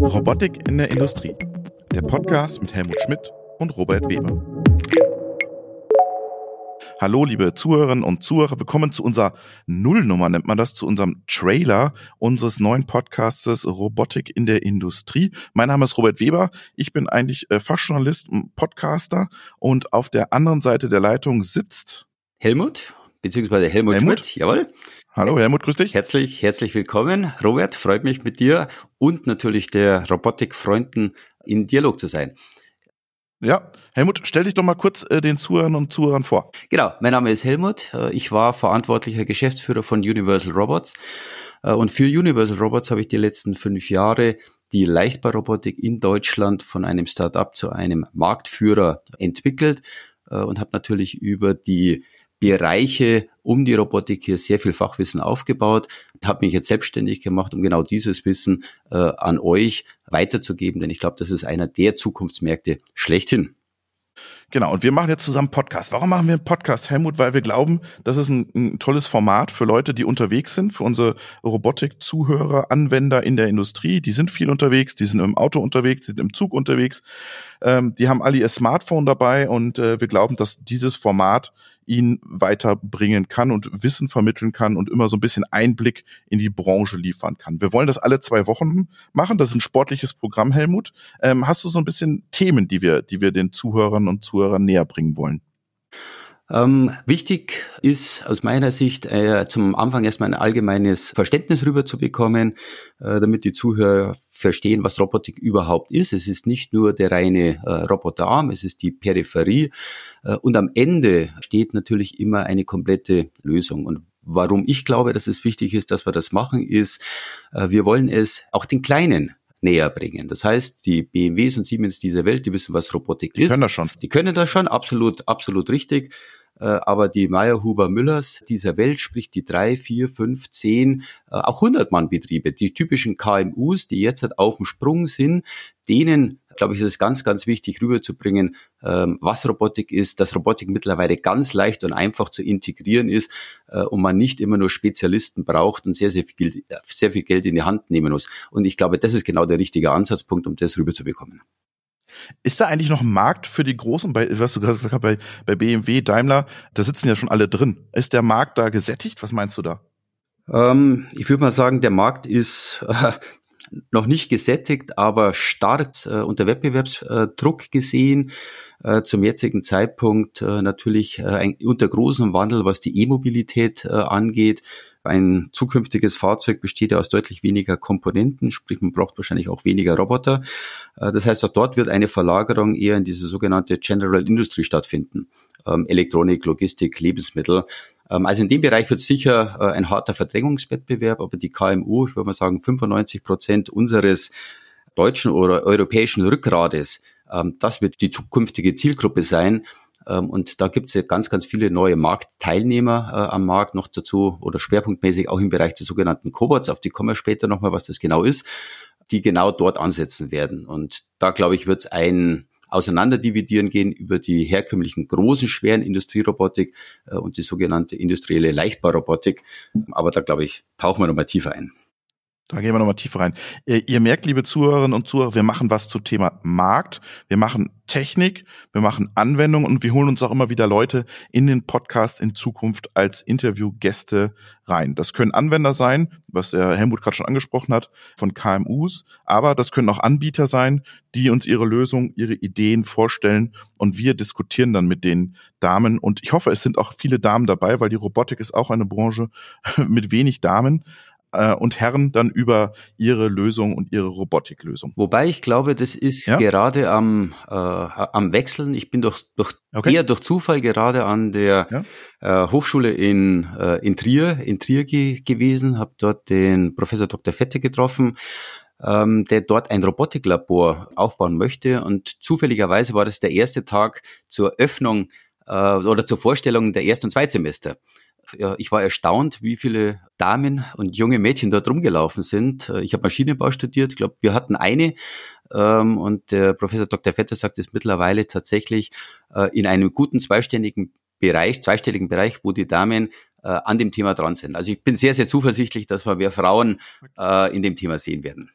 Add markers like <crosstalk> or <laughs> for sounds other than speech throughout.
Robotik in der Industrie. Der Podcast mit Helmut Schmidt und Robert Weber. Hallo, liebe Zuhörerinnen und Zuhörer. Willkommen zu unserer Nullnummer, nennt man das, zu unserem Trailer unseres neuen Podcastes Robotik in der Industrie. Mein Name ist Robert Weber. Ich bin eigentlich äh, Fachjournalist und Podcaster und auf der anderen Seite der Leitung sitzt Helmut, beziehungsweise Helmut, Helmut. Schmidt, jawohl. Hallo Helmut, grüß dich. Herzlich, herzlich willkommen. Robert, freut mich mit dir und natürlich der Robotikfreunden in Dialog zu sein. Ja, Helmut, stell dich doch mal kurz äh, den Zuhörern und Zuhörern vor. Genau, mein Name ist Helmut. Äh, ich war verantwortlicher Geschäftsführer von Universal Robots. Äh, und für Universal Robots habe ich die letzten fünf Jahre die Leichtbaurobotik in Deutschland von einem Start-up zu einem Marktführer entwickelt äh, und habe natürlich über die Bereiche um die Robotik hier sehr viel Fachwissen aufgebaut, habe mich jetzt selbstständig gemacht, um genau dieses Wissen äh, an euch weiterzugeben, denn ich glaube, das ist einer der Zukunftsmärkte schlechthin. Genau, und wir machen jetzt zusammen Podcast. Warum machen wir einen Podcast, Helmut? Weil wir glauben, das ist ein, ein tolles Format für Leute, die unterwegs sind, für unsere Robotik-Zuhörer, Anwender in der Industrie. Die sind viel unterwegs, die sind im Auto unterwegs, die sind im Zug unterwegs. Ähm, die haben alle ihr Smartphone dabei und äh, wir glauben, dass dieses Format ihn weiterbringen kann und Wissen vermitteln kann und immer so ein bisschen Einblick in die Branche liefern kann. Wir wollen das alle zwei Wochen machen. Das ist ein sportliches Programm, Helmut. Ähm, hast du so ein bisschen Themen, die wir, die wir den Zuhörern und Zuhörern näher bringen wollen? Ähm, wichtig ist aus meiner Sicht äh, zum Anfang erstmal ein allgemeines Verständnis rüberzubekommen, äh, damit die Zuhörer verstehen, was Robotik überhaupt ist. Es ist nicht nur der reine äh, Roboterarm, es ist die Peripherie äh, und am Ende steht natürlich immer eine komplette Lösung. Und warum ich glaube, dass es wichtig ist, dass wir das machen, ist, äh, wir wollen es auch den Kleinen näher bringen. Das heißt, die BMWs und Siemens dieser Welt, die wissen, was Robotik die ist. Die können das schon. Die können das schon, absolut, absolut richtig. Äh, aber die Meyer Huber Müllers dieser Welt, sprich die drei, vier, fünf, zehn, äh, auch 100 Mann Betriebe, die typischen KMUs, die jetzt halt auf dem Sprung sind, denen glaube ich, ist es ganz, ganz wichtig rüberzubringen, ähm, was Robotik ist, dass Robotik mittlerweile ganz leicht und einfach zu integrieren ist äh, und man nicht immer nur Spezialisten braucht und sehr, sehr viel, sehr viel Geld in die Hand nehmen muss. Und ich glaube, das ist genau der richtige Ansatzpunkt, um das rüberzubekommen. Ist da eigentlich noch ein Markt für die Großen, bei, was du gerade gesagt hast, bei, bei BMW, Daimler, da sitzen ja schon alle drin. Ist der Markt da gesättigt? Was meinst du da? Ähm, ich würde mal sagen, der Markt ist <laughs> äh, noch nicht gesättigt, aber stark äh, unter Wettbewerbsdruck gesehen. Äh, zum jetzigen Zeitpunkt äh, natürlich äh, ein, unter großem Wandel, was die E-Mobilität äh, angeht. Ein zukünftiges Fahrzeug besteht ja aus deutlich weniger Komponenten, sprich man braucht wahrscheinlich auch weniger Roboter. Äh, das heißt, auch dort wird eine Verlagerung eher in diese sogenannte General Industry stattfinden. Ähm, Elektronik, Logistik, Lebensmittel. Ähm, also in dem Bereich wird sicher äh, ein harter Verdrängungswettbewerb, aber die KMU, ich würde mal sagen 95 Prozent unseres deutschen oder europäischen Rückgrades, ähm, das wird die zukünftige Zielgruppe sein. Ähm, und da gibt es ja ganz, ganz viele neue Marktteilnehmer äh, am Markt noch dazu oder schwerpunktmäßig auch im Bereich der sogenannten Cobots, auf die kommen wir später nochmal, was das genau ist, die genau dort ansetzen werden. Und da, glaube ich, wird es ein Auseinanderdividieren gehen über die herkömmlichen großen, schweren Industrierobotik äh, und die sogenannte industrielle Leichtbaurobotik. Aber da, glaube ich, tauchen wir nochmal tiefer ein. Da gehen wir nochmal tiefer rein. Ihr, ihr, merkt, liebe Zuhörerinnen und Zuhörer, wir machen was zum Thema Markt, wir machen Technik, wir machen Anwendungen und wir holen uns auch immer wieder Leute in den Podcast in Zukunft als Interviewgäste rein. Das können Anwender sein, was der Helmut gerade schon angesprochen hat, von KMUs, aber das können auch Anbieter sein, die uns ihre Lösung, ihre Ideen vorstellen und wir diskutieren dann mit den Damen und ich hoffe, es sind auch viele Damen dabei, weil die Robotik ist auch eine Branche <laughs> mit wenig Damen äh, und Herren dann über ihre Lösung und ihre Robotiklösung. Wobei ich glaube, das ist ja? gerade am, äh, am Wechseln. Ich bin durch, durch okay. eher durch Zufall gerade an der ja? äh, Hochschule in, äh, in Trier, in Trier ge gewesen, habe dort den Professor Dr. Fette getroffen ähm, der dort ein Robotiklabor aufbauen möchte. Und zufälligerweise war das der erste Tag zur Öffnung äh, oder zur Vorstellung der Erst- und Zweitsemester ich war erstaunt, wie viele Damen und junge Mädchen dort rumgelaufen sind. Äh, ich habe Maschinenbau studiert. Ich glaube, wir hatten eine ähm, und der Professor Dr. Vetter sagt es mittlerweile tatsächlich äh, in einem guten zweistelligen Bereich, zweistelligen Bereich, wo die Damen äh, an dem Thema dran sind. Also ich bin sehr, sehr zuversichtlich, dass wir mehr Frauen äh, in dem Thema sehen werden.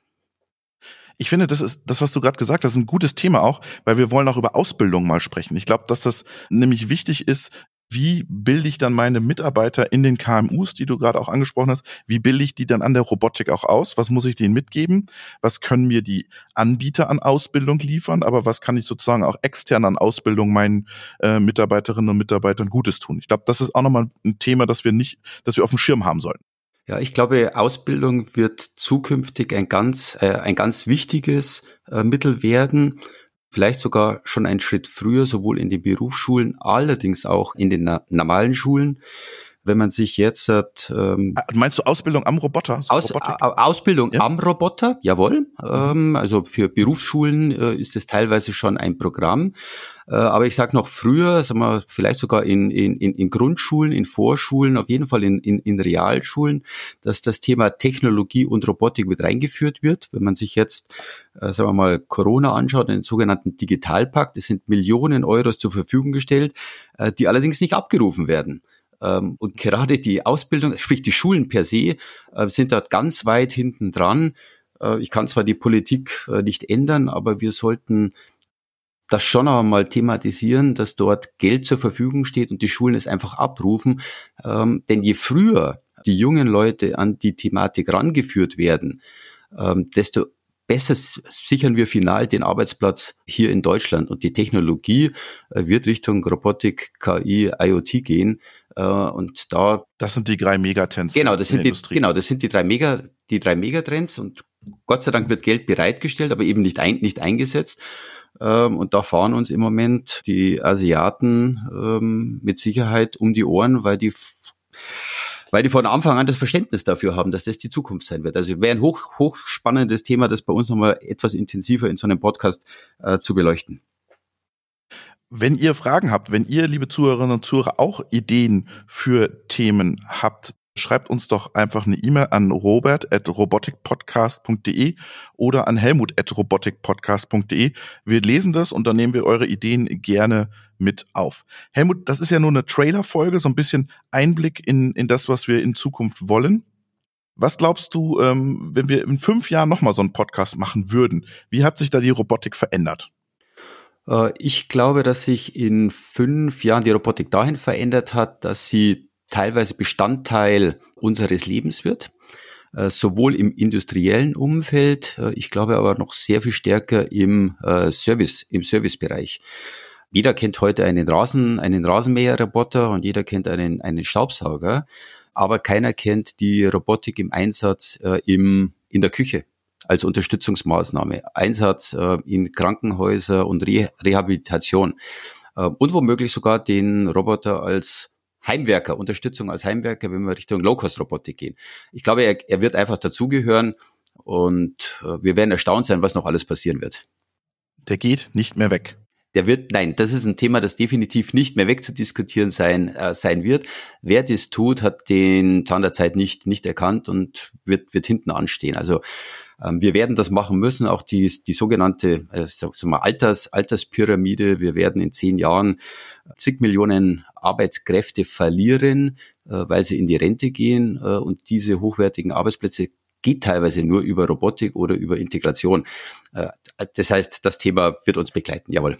Ich finde, das ist das, was du gerade gesagt hast, ein gutes Thema auch, weil wir wollen auch über Ausbildung mal sprechen. Ich glaube, dass das nämlich wichtig ist, wie bilde ich dann meine Mitarbeiter in den KMUs, die du gerade auch angesprochen hast, wie bilde ich die dann an der Robotik auch aus? Was muss ich denen mitgeben? Was können mir die Anbieter an Ausbildung liefern? Aber was kann ich sozusagen auch extern an Ausbildung meinen äh, Mitarbeiterinnen und Mitarbeitern Gutes tun? Ich glaube, das ist auch nochmal ein Thema, das wir nicht, das wir auf dem Schirm haben sollten. Ja, ich glaube, Ausbildung wird zukünftig ein ganz, äh, ein ganz wichtiges äh, Mittel werden vielleicht sogar schon einen Schritt früher, sowohl in den Berufsschulen, allerdings auch in den normalen Schulen. Wenn man sich jetzt ähm, ah, Meinst du Ausbildung am Roboter? Aus, Ausbildung ja. am Roboter, jawohl. Ähm, also für Berufsschulen äh, ist es teilweise schon ein Programm. Äh, aber ich sage noch früher, sagen wir, vielleicht sogar in, in, in Grundschulen, in Vorschulen, auf jeden Fall in, in, in Realschulen, dass das Thema Technologie und Robotik mit reingeführt wird. Wenn man sich jetzt, äh, sagen wir mal, Corona anschaut, den sogenannten Digitalpakt, es sind Millionen Euros zur Verfügung gestellt, äh, die allerdings nicht abgerufen werden. Ähm, und gerade die Ausbildung, sprich die Schulen per se, äh, sind dort ganz weit hinten dran. Äh, ich kann zwar die Politik nicht ändern, aber wir sollten das schon einmal thematisieren, dass dort Geld zur Verfügung steht und die Schulen es einfach abrufen. Ähm, denn je früher die jungen Leute an die Thematik rangeführt werden, ähm, desto besser sichern wir final den Arbeitsplatz hier in Deutschland. Und die Technologie äh, wird Richtung Robotik, KI, IoT gehen. Äh, und da. Das sind die drei Megatrends. Genau, das sind die, genau, das sind die drei Mega, die drei Megatrends. Und Gott sei Dank wird Geld bereitgestellt, aber eben nicht ein, nicht eingesetzt. Ähm, und da fahren uns im Moment die Asiaten ähm, mit Sicherheit um die Ohren, weil die weil die von Anfang an das Verständnis dafür haben, dass das die Zukunft sein wird. Also wäre ein hoch, hochspannendes Thema, das bei uns nochmal etwas intensiver in so einem Podcast äh, zu beleuchten. Wenn ihr Fragen habt, wenn ihr, liebe Zuhörerinnen und Zuhörer, auch Ideen für Themen habt, schreibt uns doch einfach eine E-Mail an robert at roboticpodcast.de oder an helmut at roboticpodcast.de. Wir lesen das und dann nehmen wir eure Ideen gerne mit auf. Helmut, das ist ja nur eine Trailer-Folge, so ein bisschen Einblick in, in das, was wir in Zukunft wollen. Was glaubst du, ähm, wenn wir in fünf Jahren nochmal so einen Podcast machen würden? Wie hat sich da die Robotik verändert? Äh, ich glaube, dass sich in fünf Jahren die Robotik dahin verändert hat, dass sie teilweise Bestandteil unseres Lebens wird, äh, sowohl im industriellen Umfeld, äh, ich glaube aber noch sehr viel stärker im äh, Service, im Servicebereich. Jeder kennt heute einen Rasen, einen Rasenmäherroboter und jeder kennt einen, einen Staubsauger, aber keiner kennt die Robotik im Einsatz im, in der Küche als Unterstützungsmaßnahme, Einsatz in Krankenhäuser und Re Rehabilitation und womöglich sogar den Roboter als Heimwerker, Unterstützung als Heimwerker, wenn wir Richtung Low-Cost-Robotik gehen. Ich glaube, er, er wird einfach dazugehören und äh, wir werden erstaunt sein, was noch alles passieren wird. Der geht nicht mehr weg. Der wird, nein, das ist ein Thema, das definitiv nicht mehr wegzudiskutieren sein, äh, sein wird. Wer das tut, hat den Zahn der Zeit nicht, nicht erkannt und wird, wird hinten anstehen. Also ähm, wir werden das machen müssen, auch die, die sogenannte äh, sag mal, Alters, Alterspyramide. Wir werden in zehn Jahren zig Millionen Arbeitskräfte verlieren, äh, weil sie in die Rente gehen äh, und diese hochwertigen Arbeitsplätze geht teilweise nur über Robotik oder über Integration. Äh, das heißt, das Thema wird uns begleiten, jawohl.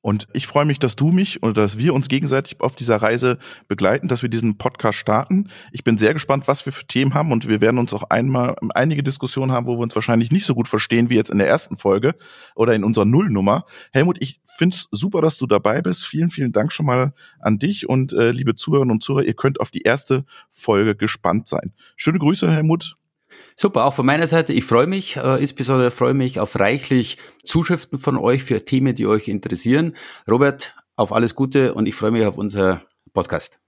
Und ich freue mich, dass du mich und dass wir uns gegenseitig auf dieser Reise begleiten, dass wir diesen Podcast starten. Ich bin sehr gespannt, was wir für Themen haben und wir werden uns auch einmal einige Diskussionen haben, wo wir uns wahrscheinlich nicht so gut verstehen wie jetzt in der ersten Folge oder in unserer Nullnummer. Helmut, ich finde es super, dass du dabei bist. Vielen, vielen Dank schon mal an dich und äh, liebe Zuhörerinnen und Zuhörer, ihr könnt auf die erste Folge gespannt sein. Schöne Grüße, Helmut. Super, auch von meiner Seite. Ich freue mich, äh, insbesondere freue mich auf reichlich Zuschriften von euch für Themen, die euch interessieren. Robert, auf alles Gute und ich freue mich auf unser Podcast.